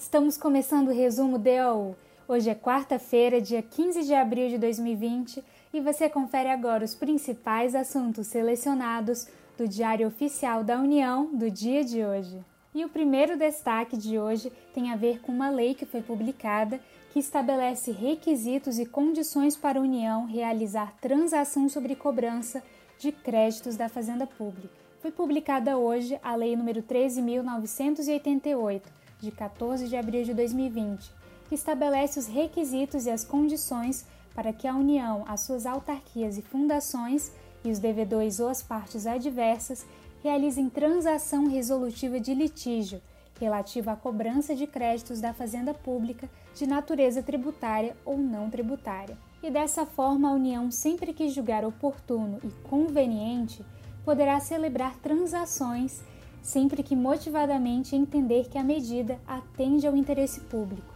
estamos começando o resumo DAU. Hoje é quarta-feira, dia 15 de abril de 2020, e você confere agora os principais assuntos selecionados do Diário Oficial da União do dia de hoje. E o primeiro destaque de hoje tem a ver com uma lei que foi publicada que estabelece requisitos e condições para a União realizar transação sobre cobrança de créditos da Fazenda Pública. Foi publicada hoje a Lei nº 13.988, de 14 de abril de 2020, que estabelece os requisitos e as condições para que a União, as suas autarquias e fundações e os devedores ou as partes adversas realizem transação resolutiva de litígio relativa à cobrança de créditos da Fazenda Pública de natureza tributária ou não tributária. E dessa forma, a União, sempre que julgar oportuno e conveniente, poderá celebrar transações sempre que motivadamente entender que a medida atende ao interesse público.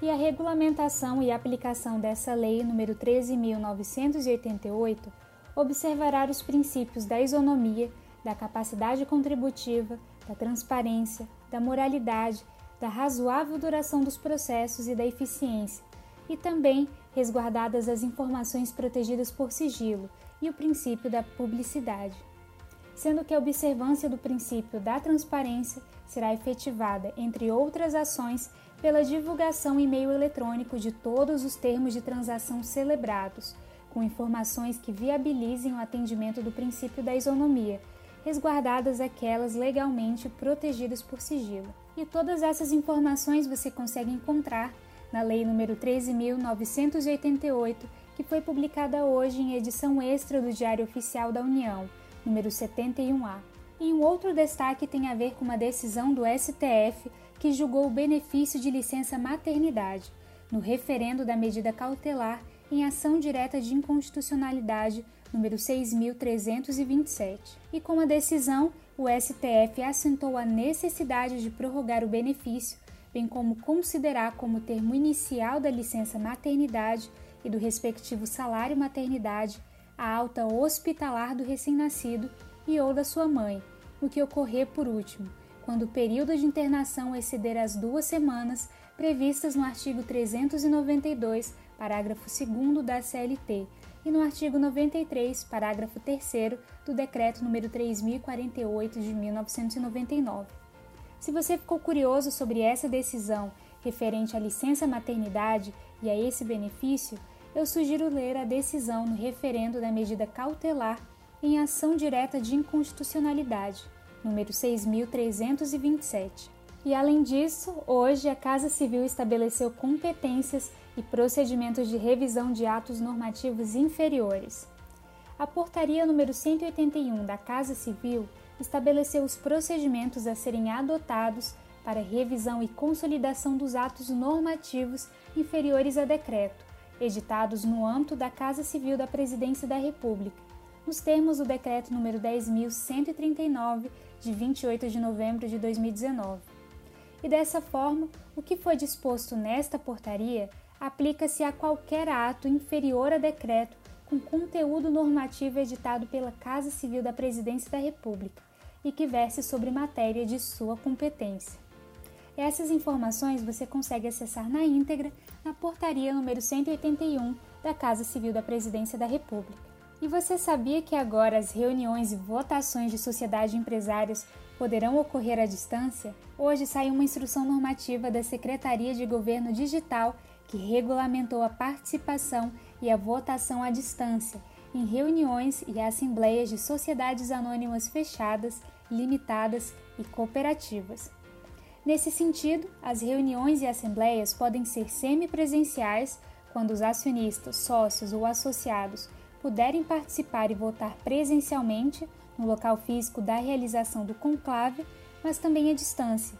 E a regulamentação e aplicação dessa lei número 13988 observará os princípios da isonomia, da capacidade contributiva, da transparência, da moralidade, da razoável duração dos processos e da eficiência, e também resguardadas as informações protegidas por sigilo e o princípio da publicidade. Sendo que a observância do princípio da transparência será efetivada, entre outras ações, pela divulgação em meio eletrônico de todos os termos de transação celebrados, com informações que viabilizem o atendimento do princípio da isonomia, resguardadas aquelas legalmente protegidas por sigilo. E todas essas informações você consegue encontrar na Lei nº 13.988, que foi publicada hoje em edição extra do Diário Oficial da União, número 71A. E um outro destaque tem a ver com uma decisão do STF que julgou o benefício de licença maternidade no referendo da medida cautelar em ação direta de inconstitucionalidade número 6.327. E com a decisão, o STF assentou a necessidade de prorrogar o benefício, bem como considerar como termo inicial da licença maternidade e do respectivo salário maternidade a alta hospitalar do recém-nascido e ou da sua mãe, o que ocorrer por último, quando o período de internação exceder as duas semanas previstas no artigo 392, parágrafo 2 da CLT, e no artigo 93, parágrafo 3 do Decreto nº 3048 de 1999. Se você ficou curioso sobre essa decisão referente à licença maternidade e a esse benefício, eu sugiro ler a decisão no referendo da medida cautelar em ação direta de inconstitucionalidade, número 6327. E além disso, hoje a Casa Civil estabeleceu competências e procedimentos de revisão de atos normativos inferiores. A portaria número 181 da Casa Civil estabeleceu os procedimentos a serem adotados para revisão e consolidação dos atos normativos inferiores a decreto, editados no âmbito da Casa Civil da Presidência da República, nos termos do decreto número 10139 de 28 de novembro de 2019. E dessa forma, o que foi disposto nesta portaria aplica-se a qualquer ato inferior a decreto com conteúdo normativo editado pela Casa Civil da Presidência da República e que verse sobre matéria de sua competência. Essas informações você consegue acessar na íntegra na portaria número 181 da Casa Civil da Presidência da República. E você sabia que agora as reuniões e votações de sociedade de empresários poderão ocorrer à distância? Hoje saiu uma instrução normativa da Secretaria de Governo Digital que regulamentou a participação e a votação à distância em reuniões e assembleias de sociedades anônimas fechadas, limitadas e cooperativas. Nesse sentido, as reuniões e assembleias podem ser semipresenciais, quando os acionistas, sócios ou associados puderem participar e votar presencialmente no local físico da realização do conclave, mas também à distância,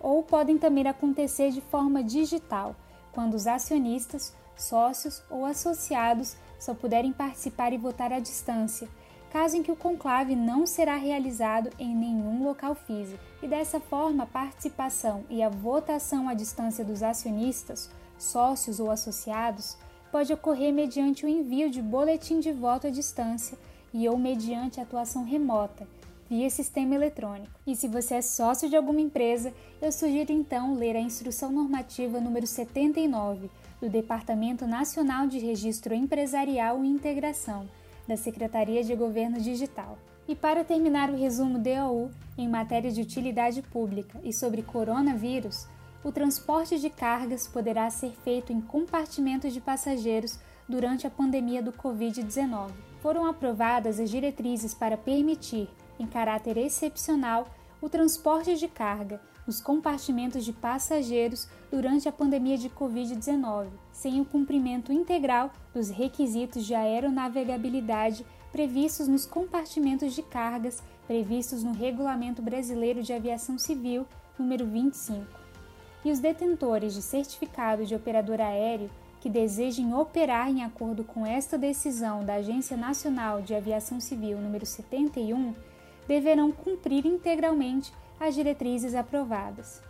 ou podem também acontecer de forma digital quando os acionistas, sócios ou associados só puderem participar e votar à distância, caso em que o conclave não será realizado em nenhum local físico. E dessa forma, a participação e a votação à distância dos acionistas, sócios ou associados pode ocorrer mediante o envio de boletim de voto à distância e ou mediante atuação remota, via sistema eletrônico. E se você é sócio de alguma empresa, eu sugiro então ler a Instrução Normativa número 79 do Departamento Nacional de Registro Empresarial e Integração, da Secretaria de Governo Digital. E para terminar o resumo DOU em matéria de utilidade pública e sobre coronavírus, o transporte de cargas poderá ser feito em compartimentos de passageiros durante a pandemia do Covid-19. Foram aprovadas as diretrizes para permitir, em caráter excepcional, o transporte de carga nos compartimentos de passageiros durante a pandemia de Covid-19, sem o cumprimento integral dos requisitos de aeronavegabilidade previstos nos compartimentos de cargas previstos no Regulamento Brasileiro de Aviação Civil, número 25. E os detentores de certificado de operador aéreo que desejem operar em acordo com esta decisão da Agência Nacional de Aviação Civil número 71 deverão cumprir integralmente as diretrizes aprovadas.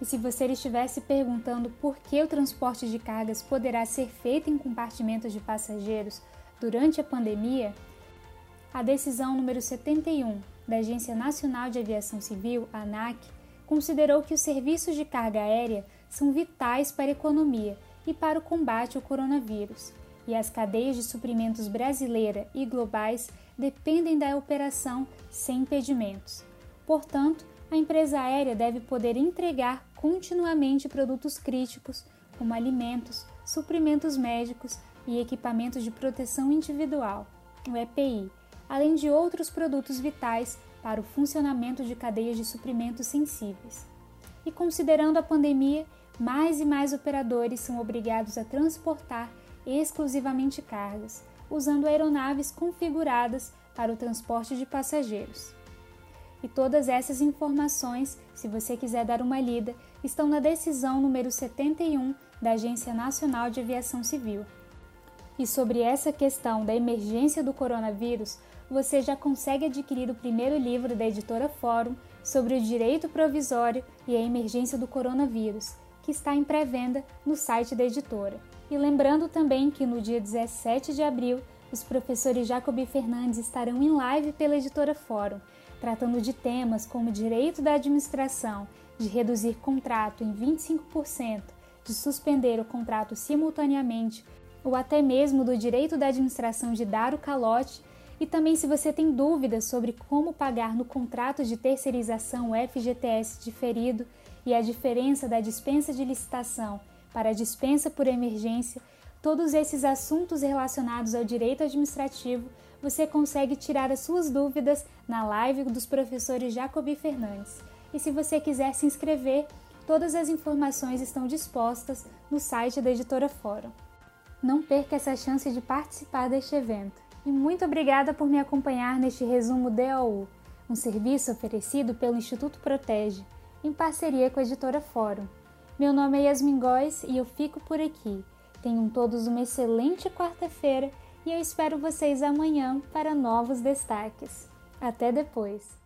E se você estivesse perguntando por que o transporte de cargas poderá ser feito em compartimentos de passageiros durante a pandemia, a decisão número 71 da Agência Nacional de Aviação Civil, ANAC, considerou que os serviços de carga aérea são vitais para a economia e para o combate ao coronavírus, e as cadeias de suprimentos brasileira e globais dependem da operação sem impedimentos. Portanto, a empresa aérea deve poder entregar continuamente produtos críticos, como alimentos, suprimentos médicos e equipamentos de proteção individual, o EPI, além de outros produtos vitais para o funcionamento de cadeias de suprimentos sensíveis. E considerando a pandemia, mais e mais operadores são obrigados a transportar exclusivamente cargas, usando aeronaves configuradas para o transporte de passageiros. E todas essas informações, se você quiser dar uma lida, estão na decisão número 71 da Agência Nacional de Aviação Civil. E sobre essa questão da emergência do coronavírus, você já consegue adquirir o primeiro livro da editora Fórum sobre o direito provisório e a emergência do coronavírus, que está em pré-venda no site da editora. E lembrando também que no dia 17 de abril, os professores Jacobi Fernandes estarão em live pela editora Fórum, tratando de temas como direito da administração, de reduzir contrato em 25%, de suspender o contrato simultaneamente, ou até mesmo do direito da administração de dar o calote. E também, se você tem dúvidas sobre como pagar no contrato de terceirização FGTS diferido, e a diferença da dispensa de licitação para a dispensa por emergência, todos esses assuntos relacionados ao direito administrativo, você consegue tirar as suas dúvidas na live dos professores Jacobi Fernandes. E se você quiser se inscrever, todas as informações estão dispostas no site da Editora Fórum. Não perca essa chance de participar deste evento. E muito obrigada por me acompanhar neste resumo DOU, um serviço oferecido pelo Instituto Protege em parceria com a editora Fórum. Meu nome é Yasmin Góes e eu fico por aqui. Tenham todos uma excelente quarta-feira e eu espero vocês amanhã para novos destaques. Até depois!